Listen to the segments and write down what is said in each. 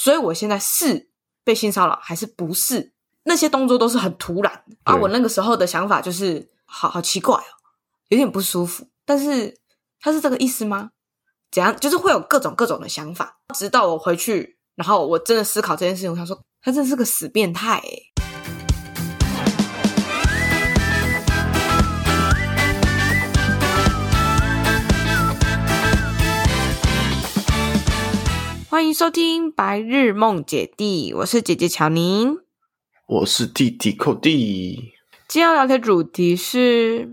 所以我现在是被性骚扰还是不是？那些动作都是很突然啊！我那个时候的想法就是，好好奇怪哦，有点不舒服。但是他是这个意思吗？怎样？就是会有各种各种的想法，直到我回去，然后我真的思考这件事情，我想说，他真的是个死变态诶。欢迎收听《白日梦姐弟》，我是姐姐乔宁，我是弟弟寇弟。今天要聊的主题是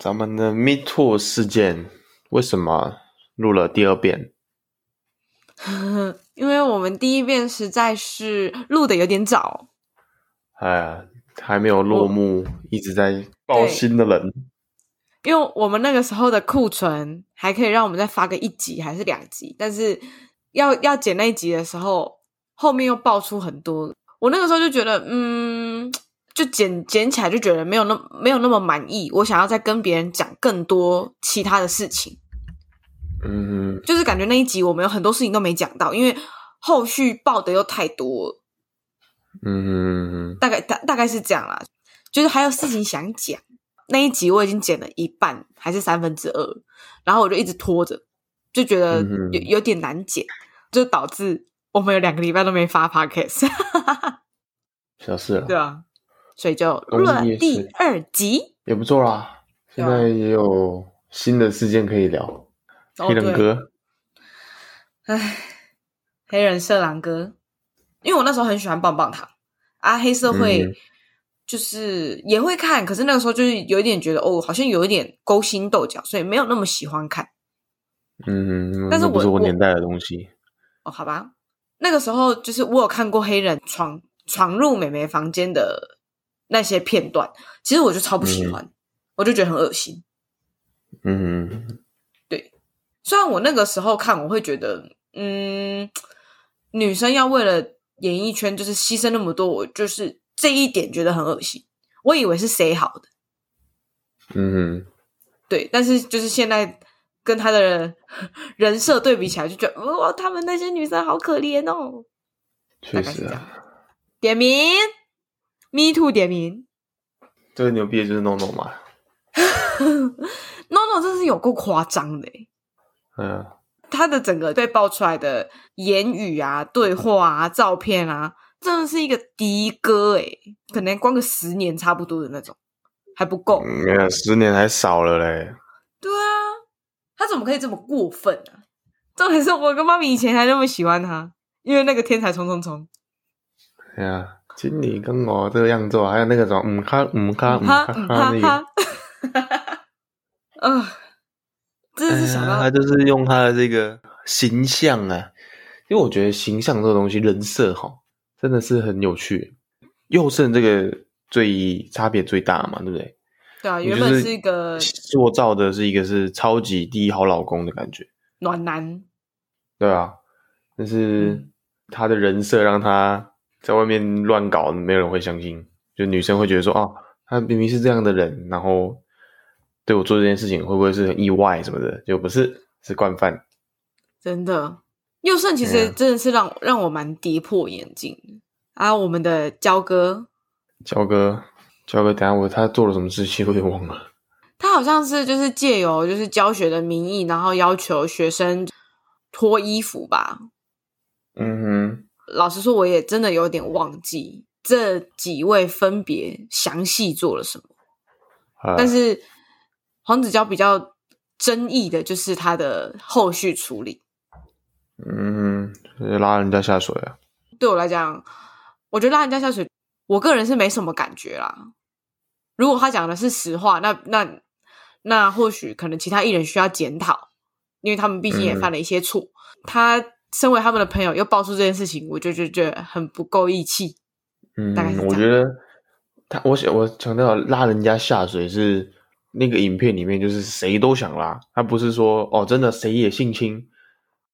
咱们的 Me Too 事件，为什么录了第二遍？因为我们第一遍实在是录的有点早。哎呀，还没有落幕，一直在报新的人。因为我们那个时候的库存还可以让我们再发个一集还是两集，但是要要剪那一集的时候，后面又爆出很多。我那个时候就觉得，嗯，就剪剪起来就觉得没有那没有那么满意。我想要再跟别人讲更多其他的事情，嗯，就是感觉那一集我们有很多事情都没讲到，因为后续爆的又太多，嗯，大概大大概是这样啦，就是还有事情想讲。那一集我已经剪了一半，还是三分之二，然后我就一直拖着，就觉得有有点难剪，嗯、就导致我们有两个礼拜都没发 podcast。小事了，对啊，所以就录了第二集，也，不错啦。现在也有新的事件可以聊，哦、黑人哥，哎，黑人色狼哥，因为我那时候很喜欢棒棒糖啊，黑社会。嗯就是也会看，可是那个时候就是有一点觉得哦，好像有一点勾心斗角，所以没有那么喜欢看。嗯，但是我不是我年代的东西哦，好吧。那个时候就是我有看过黑人闯闯入美眉房间的那些片段，其实我就超不喜欢，嗯、我就觉得很恶心。嗯，对。虽然我那个时候看，我会觉得，嗯，女生要为了演艺圈就是牺牲那么多，我就是。这一点觉得很恶心，我以为是谁好的，嗯哼，对，但是就是现在跟他的人设对比起来，就觉得哇，他们那些女生好可怜哦。确实啊，点名，Me Too 点名，最牛逼的就是 NONO 嘛，NONO 真是有够夸张的，嗯、啊，他的整个被爆出来的言语啊、对话啊、照片啊。真的是一个的哥诶，可能关个十年差不多的那种，还不够。没有，十年还少了嘞。对啊，他怎么可以这么过分啊？重点是我跟妈咪以前还那么喜欢他，因为那个天才冲冲冲。对啊，经理跟我这个样做，还有那个什么嗯哈嗯哈嗯哈嗯哈那个，嗯，真的是想到、哎、他就是用他的这个形象啊，因为我觉得形象这个东西，人设哈。真的是很有趣，宥胜这个最差别最大嘛，对不对？对啊，原本是一个塑造的是一个是超级第一好老公的感觉，暖男。对啊，但是他的人设让他在外面乱搞，没有人会相信。就女生会觉得说，哦，他明明是这样的人，然后对我做这件事情会不会是很意外什么的？就不是，是惯犯。真的。宥胜其实真的是让、嗯、让我蛮跌破眼镜啊！我们的焦哥，焦哥，焦哥，等下我他做了什么事情，我有点忘了。他好像是就是借由就是教学的名义，然后要求学生脱衣服吧。嗯哼，老实说，我也真的有点忘记这几位分别详细做了什么。啊、但是黄子佼比较争议的就是他的后续处理。嗯，拉人家下水啊！对我来讲，我觉得拉人家下水，我个人是没什么感觉啦。如果他讲的是实话，那那那或许可能其他艺人需要检讨，因为他们毕竟也犯了一些错。嗯、他身为他们的朋友，又爆出这件事情，我就觉得很不够义气。嗯，我觉得他，我想我强调拉人家下水是那个影片里面，就是谁都想拉，他不是说哦，真的谁也性侵。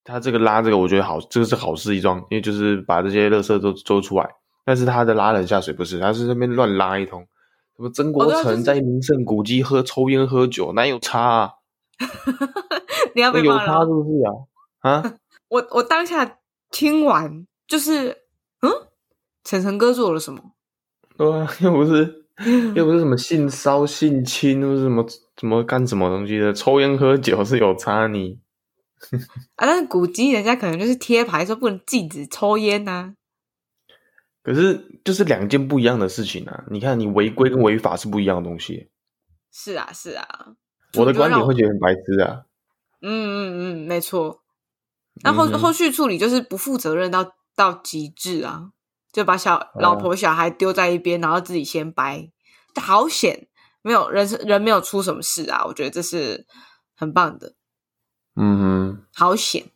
他这个拉这个，我觉得好，这个是好事一桩，因为就是把这些垃圾都揪出来。但是他的拉人下水不是，他是那边乱拉一通。什么曾国城在名胜古迹喝抽烟喝酒，哪有差啊？你要被骂了？有差是不是啊？啊？我我当下听完就是，嗯，晨晨哥做了什么？对啊，又不是 又不是什么性骚性侵，又是什么什么干什么东西的，抽烟喝酒是有差你 啊，但是古迹人家可能就是贴牌说不能禁止抽烟呐、啊。可是就是两件不一样的事情啊！你看，你违规跟违法是不一样的东西。是啊，是啊。我的观点会觉得很白痴啊。嗯嗯嗯，没错。那后、嗯、后续处理就是不负责任到到极致啊，就把小老婆小孩丢在一边，啊、然后自己先掰，好险，没有人人没有出什么事啊！我觉得这是很棒的。嗯哼，好险，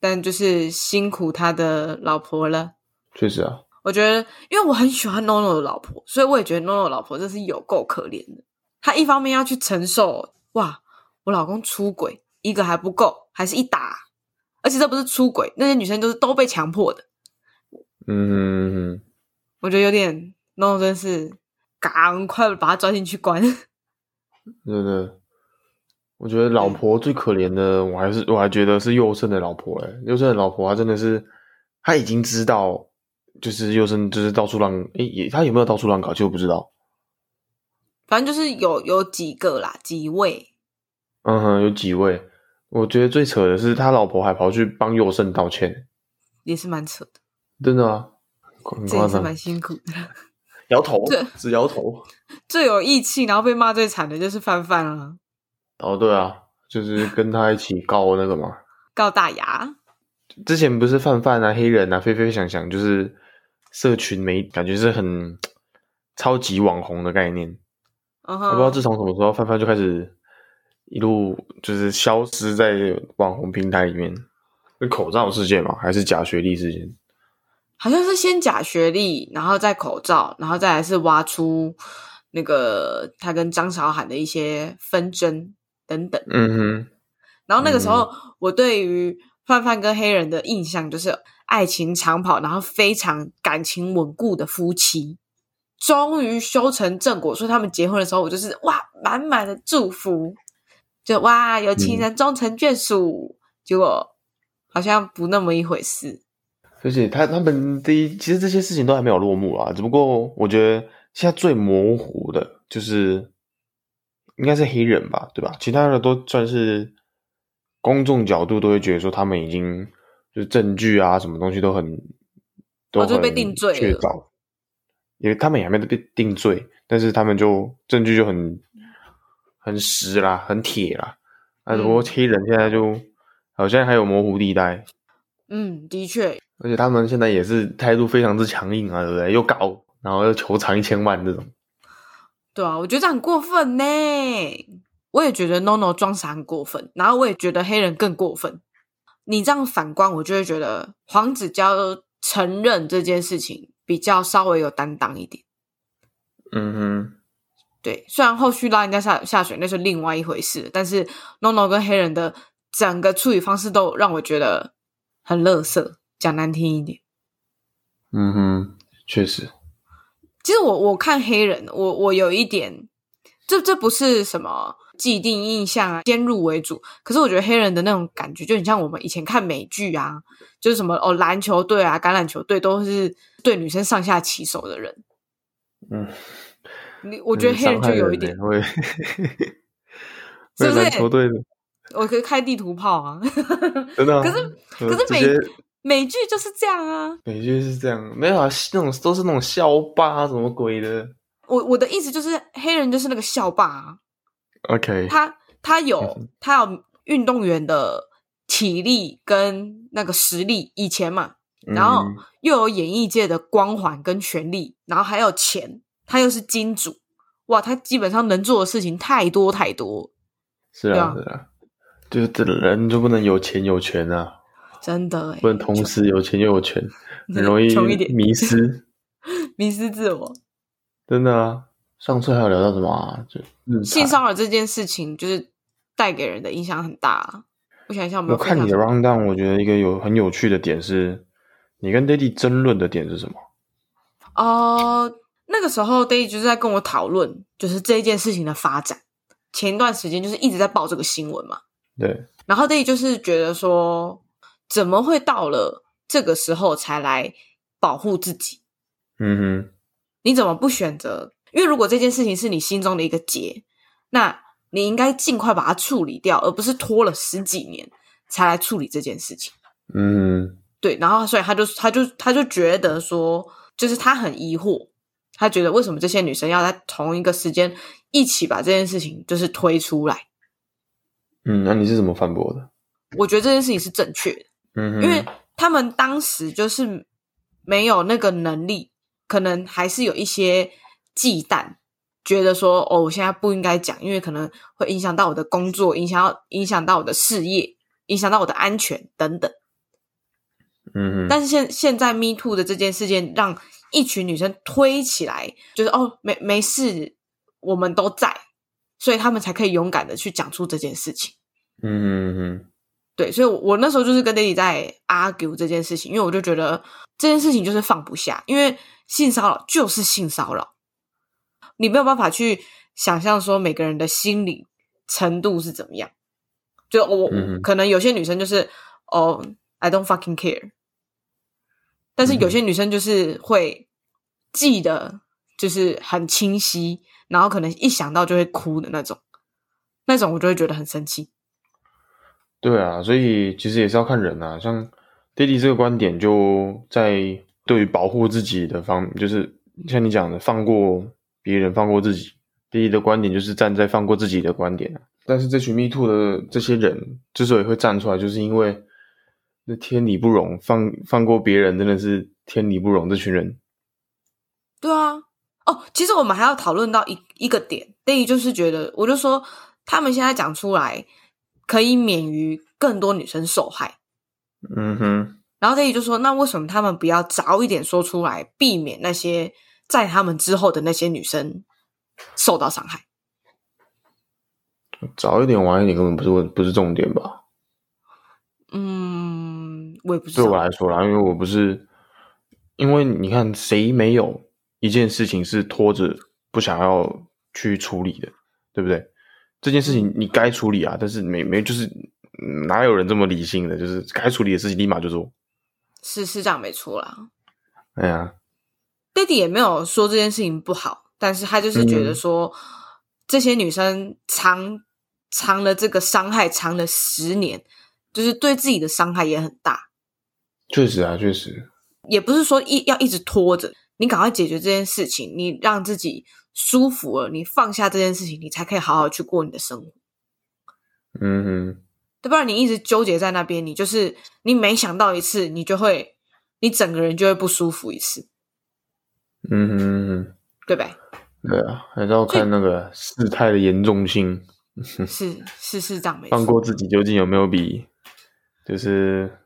但就是辛苦他的老婆了。确实啊。我觉得，因为我很喜欢 NONO 的老婆，所以我也觉得 NONO 的老婆真是有够可怜的。她一方面要去承受，哇，我老公出轨，一个还不够，还是一打，而且这不是出轨，那些女生都是都被强迫的。嗯哼哼，我觉得有点 NONO 真是赶快把他抓进去关。对 对，我觉得老婆最可怜的，我还是我还觉得是佑胜的老婆。哎，佑胜的老婆，她真的是，她已经知道。就是又是就是到处乱诶，也他有没有到处乱搞，就不知道。反正就是有有几个啦，几位。嗯哼，有几位。我觉得最扯的是他老婆还跑去帮佑胜道歉，也是蛮扯的。真的啊，这也是蛮辛苦的。摇头，只摇头。最有义气，然后被骂最惨的就是范范啊。哦，对啊，就是跟他一起告那个嘛，告大牙。之前不是范范啊、黑人啊、飞飞翔翔，就是。社群媒感觉是很超级网红的概念，uh huh. 我不知道自从什么时候，范范就开始一路就是消失在网红平台里面。是口罩事件吗？还是假学历事件？好像是先假学历，然后再口罩，然后再来是挖出那个他跟张韶涵的一些纷争等等。嗯哼。然后那个时候，嗯、我对于范范跟黑人的印象就是。爱情长跑，然后非常感情稳固的夫妻，终于修成正果。所以他们结婚的时候，我就是哇，满满的祝福，就哇，有情人终成眷属。嗯、结果好像不那么一回事。而且他他们第一，其实这些事情都还没有落幕啊。只不过我觉得现在最模糊的就是应该是黑人吧，对吧？其他的都算是公众角度都会觉得说他们已经。就是证据啊，什么东西都很，都被定罪了，因为他们也还没被定罪，但是他们就证据就很很实啦，很铁啦。那，不过黑人现在就好像还有模糊地带。嗯，的确。而且他们现在也是态度非常之强硬啊，对不对？又搞，然后又求偿一千万这种。对啊，我觉得这很过分呢。我也觉得 NONO 装傻很过分，然后我也觉得黑人更过分。你这样反观，我就会觉得黄子佼承认这件事情比较稍微有担当一点。嗯哼，对，虽然后续拉人家下下水那是另外一回事，但是 NONO 跟黑人的整个处理方式都让我觉得很乐色，讲难听一点。嗯哼，确实。其实我我看黑人，我我有一点，这这不是什么。既定印象啊，先入为主。可是我觉得黑人的那种感觉，就很像我们以前看美剧啊，就是什么哦，篮球队啊、橄榄球队都是对女生上下其手的人。嗯，你我觉得黑人就有一点会，是不是？球队的，我可以开地图炮啊，真的、啊。可是可是美些美剧就是这样啊，美剧是这样，没有啊，那种都是那种校霸什么鬼的。我我的意思就是，黑人就是那个校霸啊。OK，他他有他有运动员的体力跟那个实力，以前嘛，然后又有演艺界的光环跟权力，然后还有钱，他又是金主，哇，他基本上能做的事情太多太多。是啊，是啊，就是这人就不能有钱有权啊，真的不能同时有钱又有权，很容易迷失，迷失自我，真的啊。上次还有聊到什么啊？就性骚扰这件事情，就是带给人的影响很大。我想一下有没有，我看你的 rundown，我觉得一个有很有趣的点是，你跟 Daddy 争论的点是什么？哦、呃，那个时候 Daddy 就是在跟我讨论，就是这一件事情的发展。前一段时间就是一直在报这个新闻嘛。对。然后 Daddy 就是觉得说，怎么会到了这个时候才来保护自己。嗯哼，你怎么不选择？因为如果这件事情是你心中的一个结，那你应该尽快把它处理掉，而不是拖了十几年才来处理这件事情。嗯，对。然后，所以他就他就他就觉得说，就是他很疑惑，他觉得为什么这些女生要在同一个时间一起把这件事情就是推出来？嗯，那你是怎么反驳的？我觉得这件事情是正确的。嗯，因为他们当时就是没有那个能力，可能还是有一些忌惮，觉得说哦，我现在不应该讲，因为可能会影响到我的工作，影响到影响到我的事业，影响到我的安全等等。嗯，但是现现在 Me Too 的这件事件，让一群女生推起来，就是哦，没没事，我们都在，所以他们才可以勇敢的去讲出这件事情。嗯哼哼。对，所以我，我那时候就是跟 Daddy 在 argue 这件事情，因为我就觉得这件事情就是放不下，因为性骚扰就是性骚扰，你没有办法去想象说每个人的心理程度是怎么样。就我、嗯、可能有些女生就是哦，I don't fucking care，但是有些女生就是会记得，就是很清晰，然后可能一想到就会哭的那种，那种我就会觉得很生气。对啊，所以其实也是要看人啊。像爹地这个观点，就在对于保护自己的方，就是像你讲的，放过别人，放过自己。爹地的观点就是站在放过自己的观点。但是这群 Me Too 的这些人之所以会站出来，就是因为那天理不容，放放过别人真的是天理不容。这群人，对啊，哦，其实我们还要讨论到一一个点，爹地就是觉得，我就说他们现在讲出来。可以免于更多女生受害，嗯哼。然后这里就说，那为什么他们不要早一点说出来，避免那些在他们之后的那些女生受到伤害？早一点晚一点根本不是问，不是重点吧？嗯，我也不知道。对我来说啦，因为我不是，因为你看，谁没有一件事情是拖着不想要去处理的，对不对？这件事情你该处理啊，但是没没就是哪有人这么理性的，就是该处理的事情立马就做。是是这样没错啦。哎呀，Daddy 也没有说这件事情不好，但是他就是觉得说、嗯、这些女生藏藏了这个伤害，藏了十年，就是对自己的伤害也很大。确实啊，确实。也不是说一要一直拖着，你赶快解决这件事情，你让自己。舒服了，你放下这件事情，你才可以好好去过你的生活。嗯哼，对，不然你一直纠结在那边，你就是你每想到一次，你就会，你整个人就会不舒服一次。嗯哼，嗯哼，对呗？对啊，还是要看那个事态的严重性。是是是这样没错。放过自己究竟有没有比，就是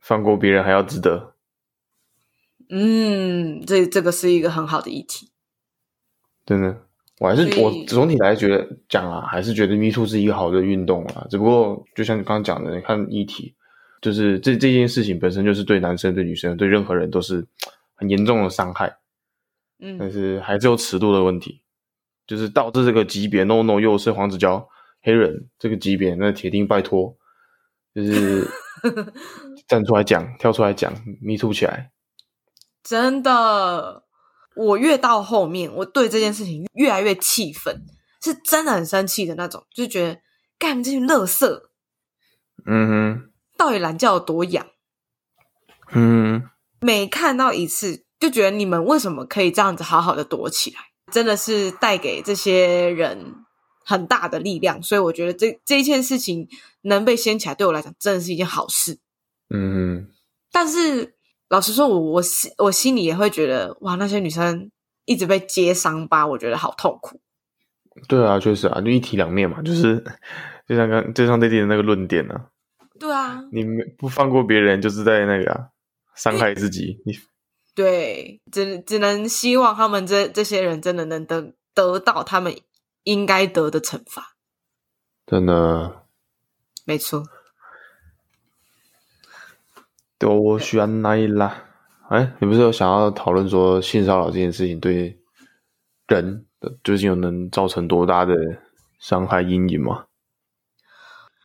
放过别人还要值得？嗯，这这个是一个很好的议题。真的，我还是我总体来觉得讲啊，还是觉得 Me Too 是一个好的运动啊。只不过就像你刚刚讲的，你看议题，就是这这件事情本身就是对男生、对女生、对任何人都是很严重的伤害。嗯，但是还是有尺度的问题，就是导致这个级别，no no，又是黄子佼黑人这个级别，那铁定拜托，就是 站出来讲，跳出来讲，Me Too 起来，真的。我越到后面，我对这件事情越来越气愤，是真的很生气的那种，就觉得干这些垃圾，嗯哼，到底懒觉有多痒？嗯哼，每看到一次，就觉得你们为什么可以这样子好好的躲起来？真的是带给这些人很大的力量，所以我觉得这这一件事情能被掀起来，对我来讲真的是一件好事。嗯哼，但是。老实说，我我心我心里也会觉得，哇，那些女生一直被揭伤疤，我觉得好痛苦。对啊，确实啊，就一体两面嘛，就是就像刚就像 Daddy 的那个论点啊。对啊，你不放过别人，就是在那个、啊、伤害自己。你对，只只能希望他们这这些人真的能得得到他们应该得的惩罚。真的，没错。都选来啦！哎，你不是有想要讨论说性骚扰这件事情对人的究竟有能造成多大的伤害阴影吗？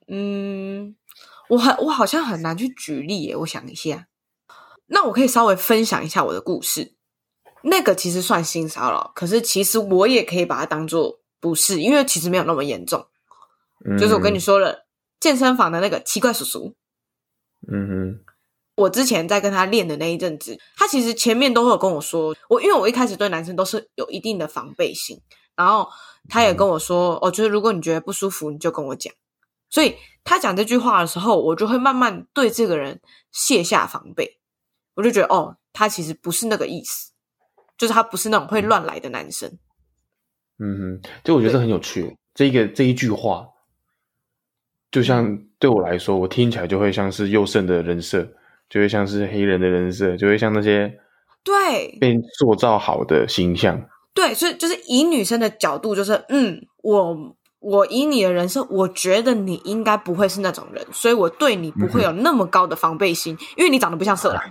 嗯，我很我好像很难去举例耶。我想一下，那我可以稍微分享一下我的故事。那个其实算性骚扰，可是其实我也可以把它当做不是，因为其实没有那么严重。嗯、就是我跟你说了，健身房的那个奇怪叔叔。嗯哼，我之前在跟他练的那一阵子，他其实前面都会有跟我说，我因为我一开始对男生都是有一定的防备心，然后他也跟我说，哦，就是如果你觉得不舒服，你就跟我讲。所以他讲这句话的时候，我就会慢慢对这个人卸下防备，我就觉得，哦，他其实不是那个意思，就是他不是那种会乱来的男生。嗯哼，就我觉得很有趣，这个这一句话。就像对我来说，我听起来就会像是佑胜的人设，就会像是黑人的人设，就会像那些对。被塑造好的形象。对，所以就是以女生的角度，就是嗯，我我以你的人设，我觉得你应该不会是那种人，所以我对你不会有那么高的防备心，嗯、因为你长得不像色狼。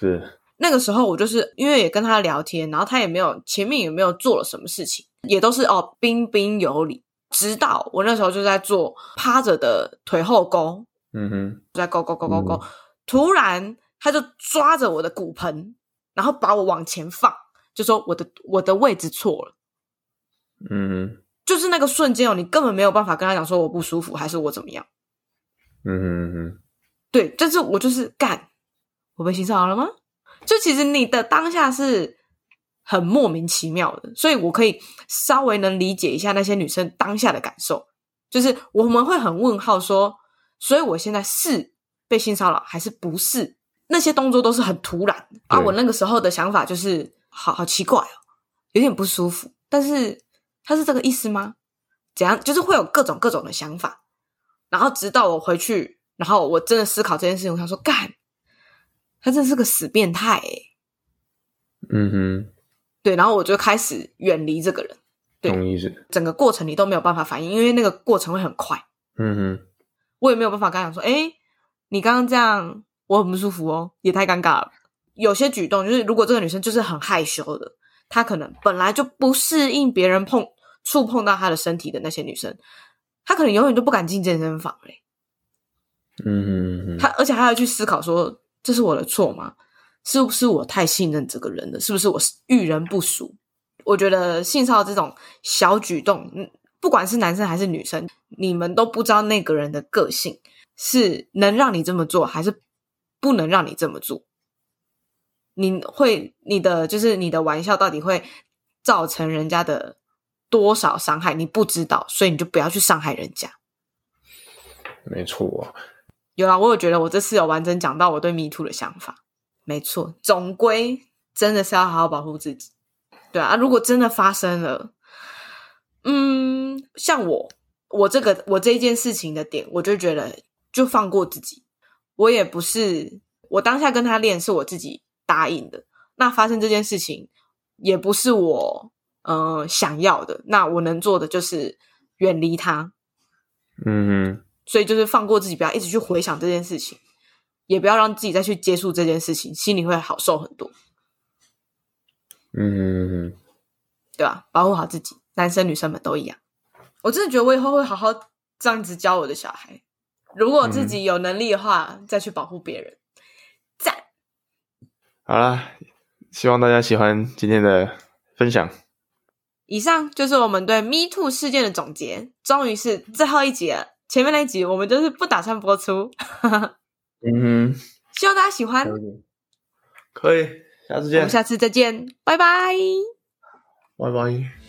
是。那个时候，我就是因为也跟他聊天，然后他也没有前面也没有做了什么事情，也都是哦彬彬有礼。直到我那时候就在做趴着的腿后勾，嗯哼，在勾勾勾勾勾，嗯、突然他就抓着我的骨盆，然后把我往前放，就说我的我的位置错了，嗯哼，就是那个瞬间哦，你根本没有办法跟他讲说我不舒服还是我怎么样，嗯哼嗯哼，对，但是我就是干，我被性骚扰了吗？就其实你的当下是。很莫名其妙的，所以我可以稍微能理解一下那些女生当下的感受，就是我们会很问号说，所以我现在是被性骚扰还是不是？那些动作都是很突然啊！我那个时候的想法就是，好好奇怪哦，有点不舒服，但是他是这个意思吗？怎样？就是会有各种各种的想法，然后直到我回去，然后我真的思考这件事情，我想说，干，他真的是个死变态哎。嗯哼。对，然后我就开始远离这个人。对？整个过程你都没有办法反应，因为那个过程会很快。嗯哼，我也没有办法跟他讲说：“哎，你刚刚这样，我很不舒服哦，也太尴尬了。”有些举动就是，如果这个女生就是很害羞的，她可能本来就不适应别人碰触碰到她的身体的那些女生，她可能永远都不敢进健身房嘞。嗯她而且还要去思考说：“这是我的错吗？”是不是我太信任这个人了？是不是我遇人不淑？我觉得性骚扰这种小举动，不管是男生还是女生，你们都不知道那个人的个性是能让你这么做，还是不能让你这么做。你会，你的就是你的玩笑到底会造成人家的多少伤害？你不知道，所以你就不要去伤害人家。没错啊，有啊，我有觉得我这次有完整讲到我对 Me Too 的想法。没错，总归真的是要好好保护自己，对啊。如果真的发生了，嗯，像我，我这个我这一件事情的点，我就觉得就放过自己。我也不是，我当下跟他练是我自己答应的。那发生这件事情也不是我嗯、呃、想要的。那我能做的就是远离他。嗯哼，所以就是放过自己，不要一直去回想这件事情。也不要让自己再去接触这件事情，心里会好受很多。嗯，对吧？保护好自己，男生女生们都一样。我真的觉得我以后会好好这样子教我的小孩。如果自己有能力的话，嗯、再去保护别人。赞。好啦，希望大家喜欢今天的分享。以上就是我们对 Me Too 事件的总结。终于是最后一集了，前面那一集我们就是不打算播出。嗯哼，希望大家喜欢。可以，下次见。我们下次再见，拜拜。拜拜。